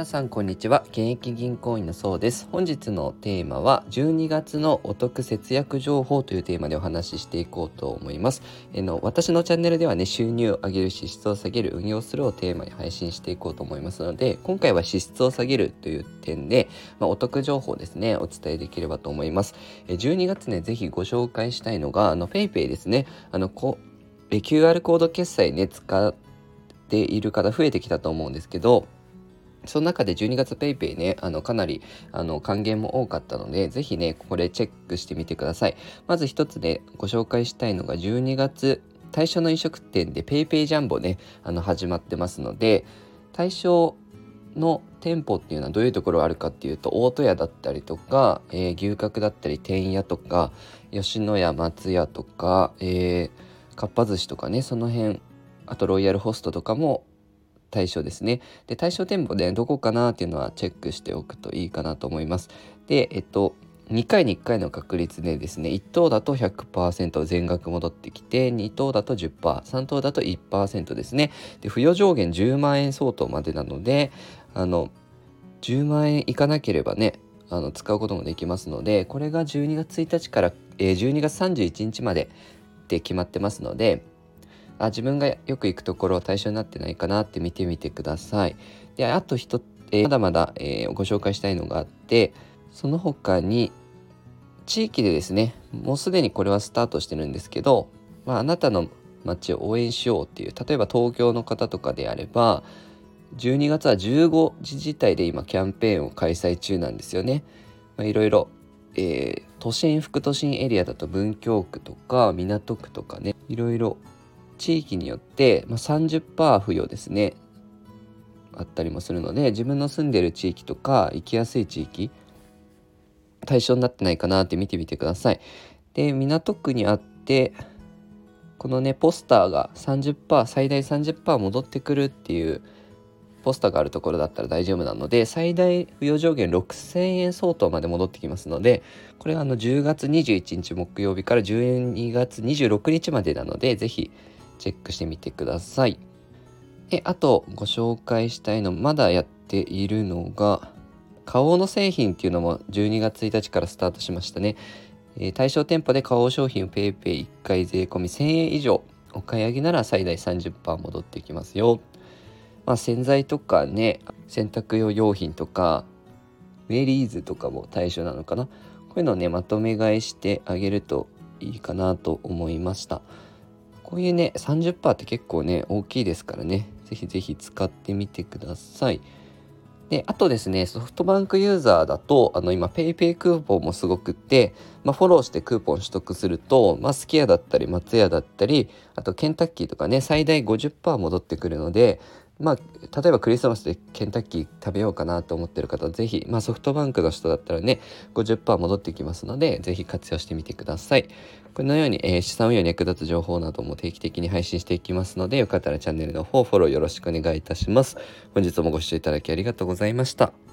皆さんこんにちは。現役銀行員のそうです。本日のテーマは12月のお得節約情報というテーマでお話ししていこうと思います。えの私のチャンネルではね収入を上げる支出を下げる運用するをテーマに配信していこうと思いますので今回は支出を下げるという点で、まあ、お得情報ですねお伝えできればと思います。え12月ねぜひご紹介したいのがあの PayPay ですね。あのこえ QR コード決済ね使っている方増えてきたと思うんですけどその中で12月 PayPay ね、あの、かなり、あの、還元も多かったので、ぜひね、これチェックしてみてください。まず一つでご紹介したいのが、12月、対象の飲食店で PayPay ジャンボね、あの、始まってますので、対象の店舗っていうのはどういうところあるかっていうと大戸屋だったりとか、えー、牛角だったり天屋とか吉野家松屋とか、えー、かっぱ寿司とかねその辺あとロイヤルホストとかも対象ですね。で、対象店舗でどこかなっていうのはチェックしておくといいかなと思います。で、えっと、2回に1回の確率でですね、1等だと100%全額戻ってきて、2等だと10%、3等だと1%ですね。で、付与上限10万円相当までなので、あの、10万円いかなければね、あの使うこともできますので、これが12月1日から、えー、12月31日までで決まってますので、あ自分がよく行くところは対象になってないかなって見てみてください。であと一、えー、まだまだ、えー、ご紹介したいのがあってその他に地域でですねもうすでにこれはスタートしてるんですけど、まあ、あなたの街を応援しようっていう例えば東京の方とかであれば12月は15自治体で今キャンペーンを開催中なんですよね。いろいろ、都心副都心エリアだと文京区とか港区とかねいろいろ地域によって、まあ、30%付与ですねあったりもするので自分の住んでる地域とか行きやすい地域対象になってないかなって見てみてください。で港区にあってこのねポスターが30%最大30%戻ってくるっていうポスターがあるところだったら大丈夫なので最大付与上限6000円相当まで戻ってきますのでこれはあの10月21日木曜日から12月26日までなので是非チェックしてみてください。であとご紹介したいのまだやっているのが花王の製品っていうのも12月1日からスタートしましたね。えー、対象店舗で花王商品を PayPay1 回税込み1000円以上お買い上げなら最大30%戻ってきますよ。まあ、洗剤とかね洗濯用用品とかウェリーズとかも対象なのかなこういうのをねまとめ買いしてあげるといいかなと思いました。こういうね30%って結構ね大きいですからねぜひぜひ使ってみてください。で、あとですね、ソフトバンクユーザーだと、あの今 PayPay クーポンもすごくって、まあ、フォローしてクーポン取得すると、まあ、スキアだったり松屋だったり、あとケンタッキーとかね、最大50%戻ってくるので、まあ、例えばクリスマスでケンタッキー食べようかなと思ってる方はぜひ、まあ、ソフトバンクの人だったらね50%戻ってきますのでぜひ活用してみてください。このように、えー、資産運用に役立つ情報なども定期的に配信していきますのでよかったらチャンネルの方フォローよろしくお願いいたします。本日もご視聴いただきありがとうございました。